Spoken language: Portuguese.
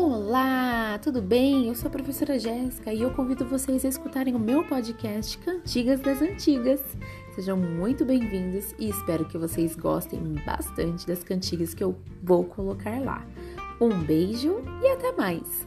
Olá, tudo bem? Eu sou a professora Jéssica e eu convido vocês a escutarem o meu podcast Cantigas das Antigas. Sejam muito bem-vindos e espero que vocês gostem bastante das cantigas que eu vou colocar lá. Um beijo e até mais!